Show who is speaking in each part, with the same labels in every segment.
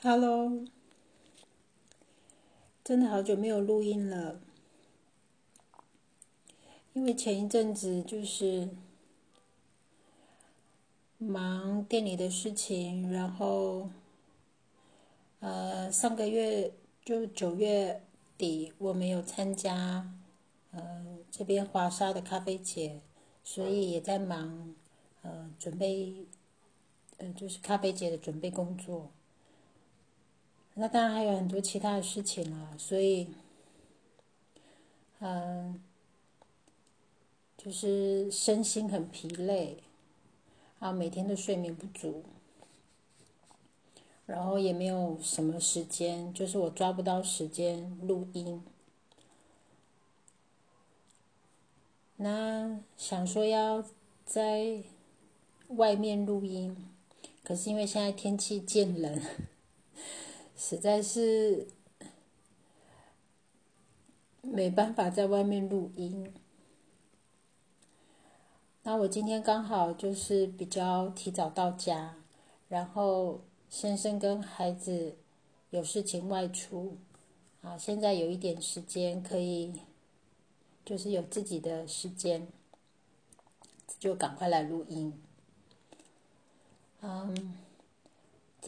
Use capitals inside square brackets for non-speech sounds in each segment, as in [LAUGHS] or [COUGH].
Speaker 1: Hello，真的好久没有录音了，因为前一阵子就是忙店里的事情，然后呃上个月就九月底我没有参加呃这边华沙的咖啡节，所以也在忙呃准备呃就是咖啡节的准备工作。那当然还有很多其他的事情了，所以，嗯，就是身心很疲累，啊，每天都睡眠不足，然后也没有什么时间，就是我抓不到时间录音。那想说要在外面录音，可是因为现在天气渐冷。实在是没办法在外面录音。那我今天刚好就是比较提早到家，然后先生跟孩子有事情外出，啊，现在有一点时间可以，就是有自己的时间，就赶快来录音。嗯。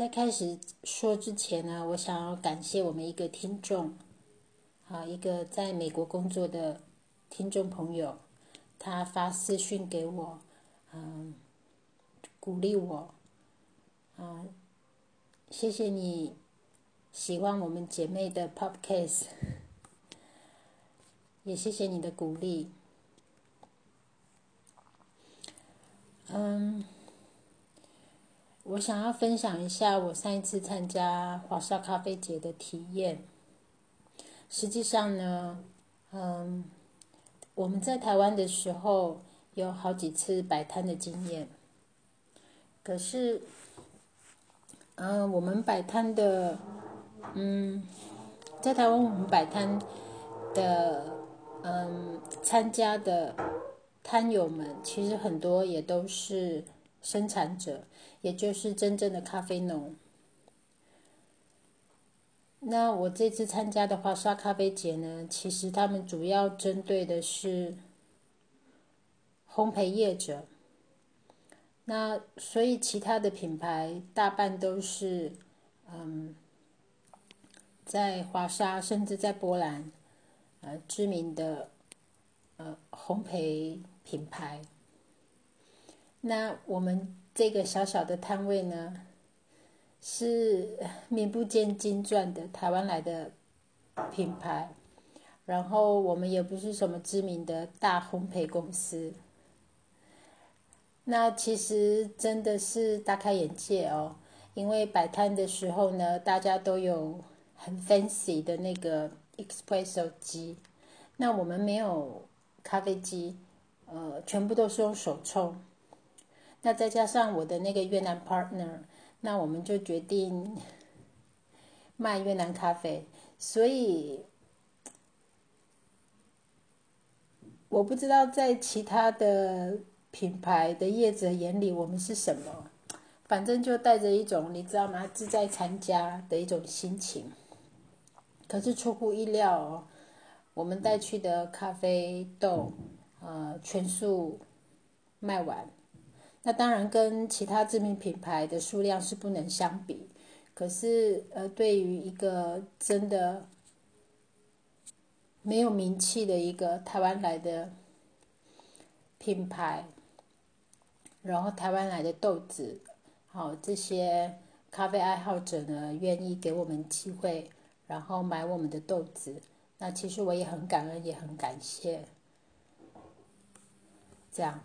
Speaker 1: 在开始说之前呢，我想要感谢我们一个听众，啊，一个在美国工作的听众朋友，他发私讯给我，嗯，鼓励我，啊，谢谢你喜欢我们姐妹的 Podcast，也谢谢你的鼓励，嗯。我想要分享一下我上一次参加华沙咖啡节的体验。实际上呢，嗯，我们在台湾的时候有好几次摆摊的经验。可是，嗯，我们摆摊的，嗯，在台湾我们摆摊的，嗯，参加的摊友们其实很多也都是生产者。也就是真正的咖啡农。那我这次参加的华沙咖啡节呢，其实他们主要针对的是烘焙业者。那所以其他的品牌大半都是，嗯，在华沙甚至在波兰，呃，知名的呃烘焙品牌。那我们。这个小小的摊位呢，是 [LAUGHS] 名不见经传的台湾来的品牌，然后我们也不是什么知名的大烘焙公司。那其实真的是大开眼界哦，因为摆摊的时候呢，大家都有很 fancy 的那个 espresso 机，那我们没有咖啡机，呃，全部都是用手冲。那再加上我的那个越南 partner，那我们就决定卖越南咖啡。所以我不知道在其他的品牌的业者眼里我们是什么，反正就带着一种你知道吗？志在参加的一种心情。可是出乎意料哦，我们带去的咖啡豆，呃，全数卖完。那当然跟其他知名品牌的数量是不能相比，可是呃，对于一个真的没有名气的一个台湾来的品牌，然后台湾来的豆子，好这些咖啡爱好者呢，愿意给我们机会，然后买我们的豆子，那其实我也很感恩，也很感谢，这样。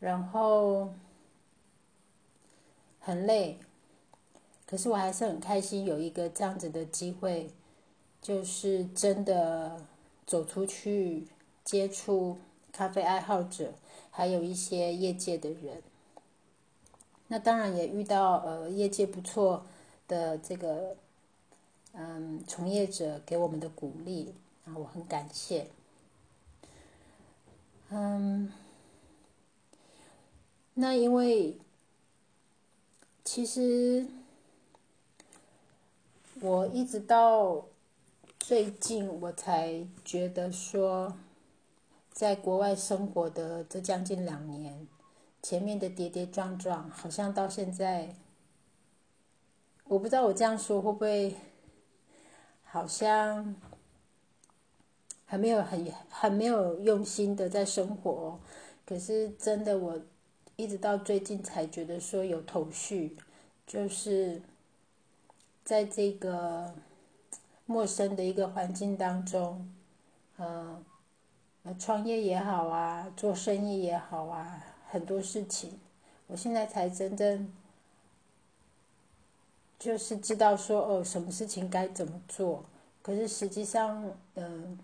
Speaker 1: 然后很累，可是我还是很开心，有一个这样子的机会，就是真的走出去接触咖啡爱好者，还有一些业界的人。那当然也遇到呃业界不错的这个嗯从业者给我们的鼓励，啊，我很感谢。嗯。那因为其实我一直到最近我才觉得说，在国外生活的这将近两年，前面的跌跌撞撞，好像到现在，我不知道我这样说会不会，好像。还没有很很没有用心的在生活，可是真的我一直到最近才觉得说有头绪，就是在这个陌生的一个环境当中，呃，创业也好啊，做生意也好啊，很多事情，我现在才真正就是知道说哦，什么事情该怎么做，可是实际上，嗯。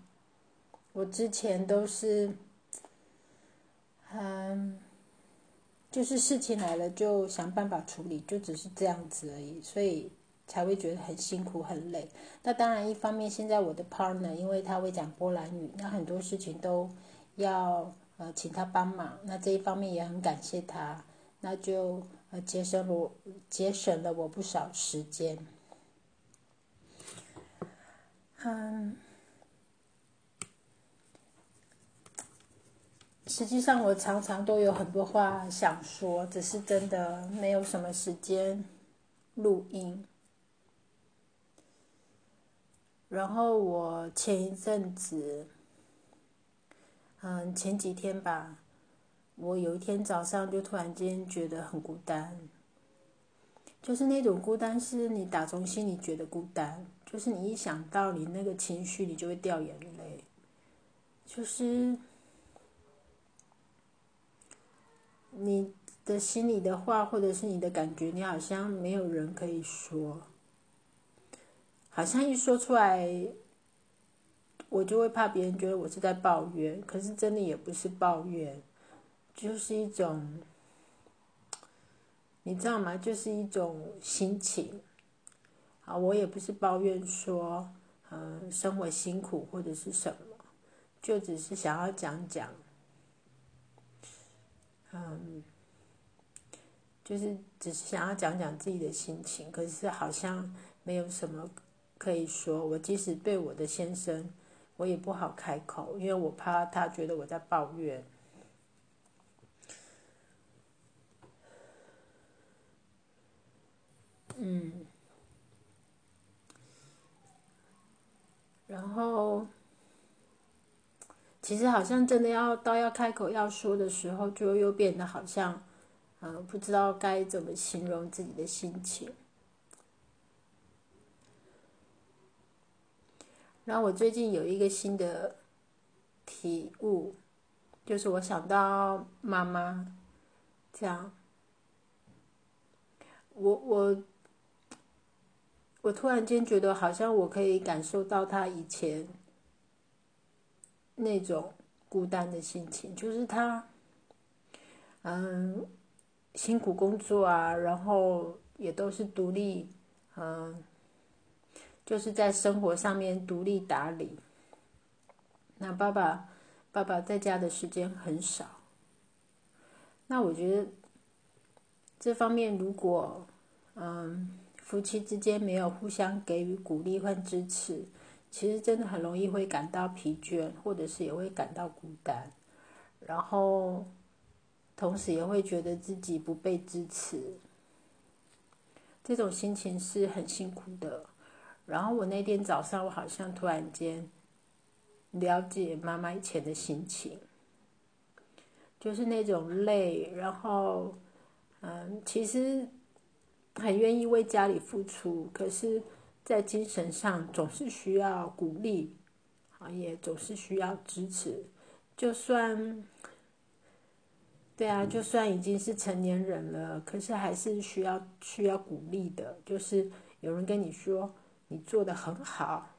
Speaker 1: 我之前都是，嗯，就是事情来了就想办法处理，就只是这样子而已，所以才会觉得很辛苦很累。那当然，一方面现在我的 partner 因为他会讲波兰语，那很多事情都要呃请他帮忙，那这一方面也很感谢他，那就呃节省我节省了我不少时间，嗯。实际上，我常常都有很多话想说，只是真的没有什么时间录音。然后我前一阵子，嗯，前几天吧，我有一天早上就突然间觉得很孤单，就是那种孤单，是你打从心里觉得孤单，就是你一想到你那个情绪，你就会掉眼泪，就是。你的心里的话，或者是你的感觉，你好像没有人可以说，好像一说出来，我就会怕别人觉得我是在抱怨，可是真的也不是抱怨，就是一种，你知道吗？就是一种心情。啊，我也不是抱怨说，嗯，生活辛苦或者是什么，就只是想要讲讲。嗯，就是只是想要讲讲自己的心情，可是好像没有什么可以说。我即使对我的先生，我也不好开口，因为我怕他觉得我在抱怨。嗯，然后。其实好像真的要到要开口要说的时候，就又变得好像，嗯，不知道该怎么形容自己的心情。然后我最近有一个新的体悟，就是我想到妈妈，这样，我我我突然间觉得好像我可以感受到她以前。那种孤单的心情，就是他，嗯，辛苦工作啊，然后也都是独立，嗯，就是在生活上面独立打理。那爸爸，爸爸在家的时间很少。那我觉得，这方面如果，嗯，夫妻之间没有互相给予鼓励和支持。其实真的很容易会感到疲倦，或者是也会感到孤单，然后同时也会觉得自己不被支持，这种心情是很辛苦的。然后我那天早上，我好像突然间了解妈妈以前的心情，就是那种累，然后嗯，其实很愿意为家里付出，可是。在精神上总是需要鼓励，啊，也总是需要支持。就算，对啊，就算已经是成年人了，可是还是需要需要鼓励的。就是有人跟你说你做的很好。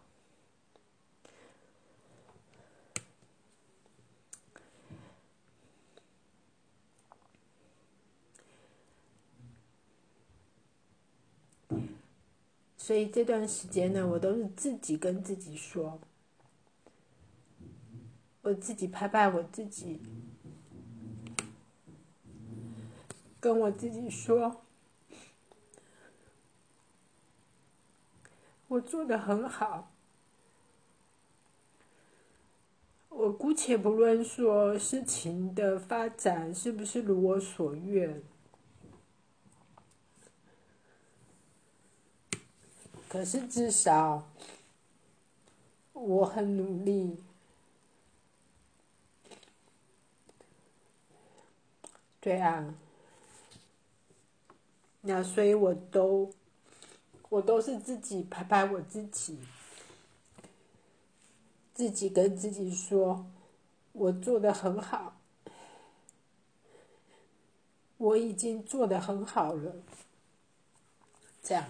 Speaker 1: 所以这段时间呢我都是自己跟自己说我自己拍拍我自己跟我自己说
Speaker 2: 我做的很好。我姑且不论说事情的发展是不是如我所愿。可是至少我很努力。对啊，那所以我都，我都是自己拍拍我自己。自己跟自己说：“我做的很好，我已经做的很好了。”这样。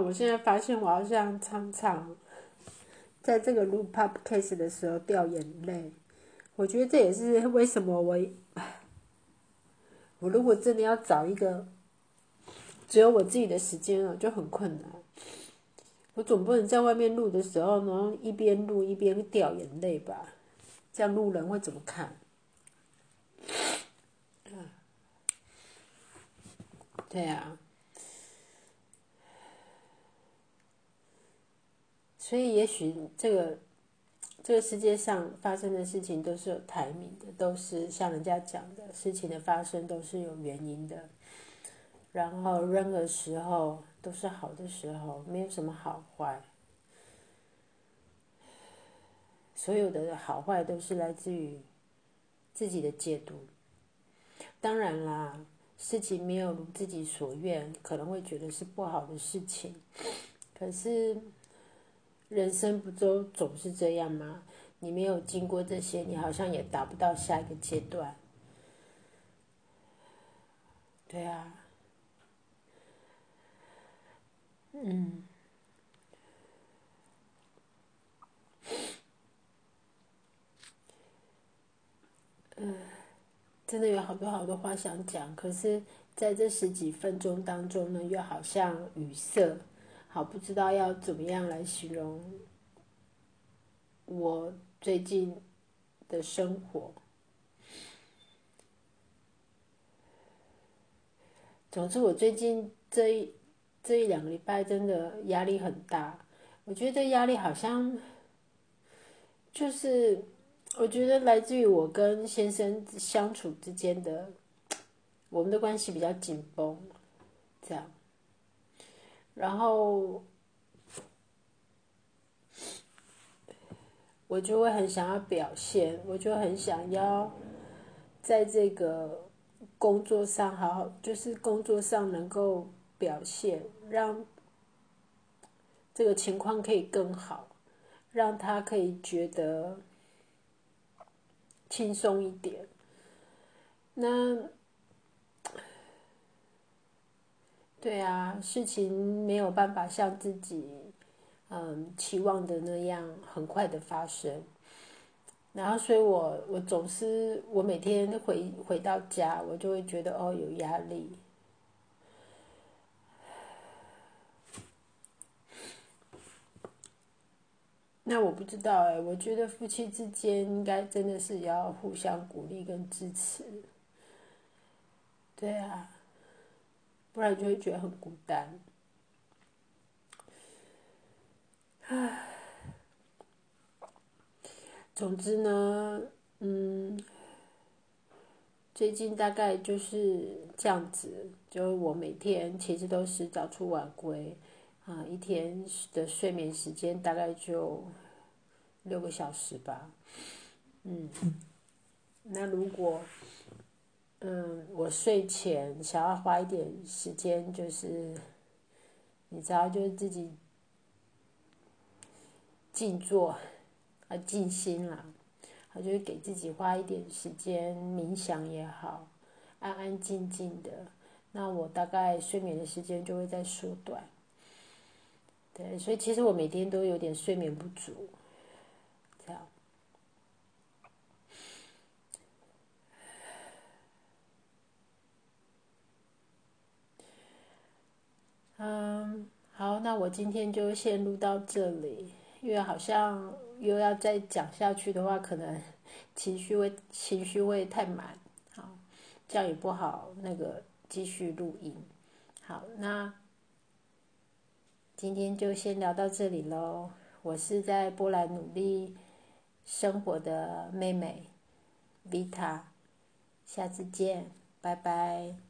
Speaker 2: 我现在发现，我好像常常在这个录 pop case 的时候掉眼泪。我觉得这也是为什么我，我如果真的要找一个只有我自己的时间了，就很困难。我总不能在外面录的时候呢，一边录一边掉眼泪吧？这样路人会怎么看？[SIGHS] 对呀。所以也许这个。这个世界上发生的事情都是有台名的，都是像人家讲的事情的发生都是有原因的。然后任何时候都是好的时候，没有什么好坏。所有的好坏都是来自于自己的解读。当然啦，事情没有如自己所愿，可能会觉得是不好的事情。可是。人生不都总是这样吗？你没有经过这些，你好像也达不到下一个阶段。对啊，嗯，嗯，真的有好多好多话想讲，可是在这十几分钟当中呢，又好像语塞。好，不知道要怎么样来形容我最近的生活。总之，我最近这一这一两个礼拜真的压力很大。我觉得压力好像就是，我觉得来自于我跟先生相处之间的，我们的关系比较紧绷，这样。然后，我就会很想要表现，我就很想要在这个工作上好好，就是工作上能够表现，让这个情况可以更好，让他可以觉得轻松一点。那。对啊，事情没有办法像自己嗯期望的那样很快的发生，然后所以我我总是我每天回回到家，我就会觉得哦有压力。那我不知道哎，我觉得夫妻之间应该真的是要互相鼓励跟支持。对啊。不然就会觉得很孤单。唉，总之呢，嗯，最近大概就是这样子，就我每天其实都是早出晚归，啊，一天的睡眠时间大概就六个小时吧，嗯，那如果。嗯，我睡前想要花一点时间，就是你知道，就是自己静坐啊，静心啦，我就是给自己花一点时间冥想也好，安安静静的，那我大概睡眠的时间就会在缩短。对，所以其实我每天都有点睡眠不足，这样。嗯，好，那我今天就先录到这里。因为好像又要再讲下去的话，可能情绪会情绪会太满，好，这样也不好。那个继续录音，好，那今天就先聊到这里喽。我是在波兰努力生活的妹妹 Vita，下次见，拜拜。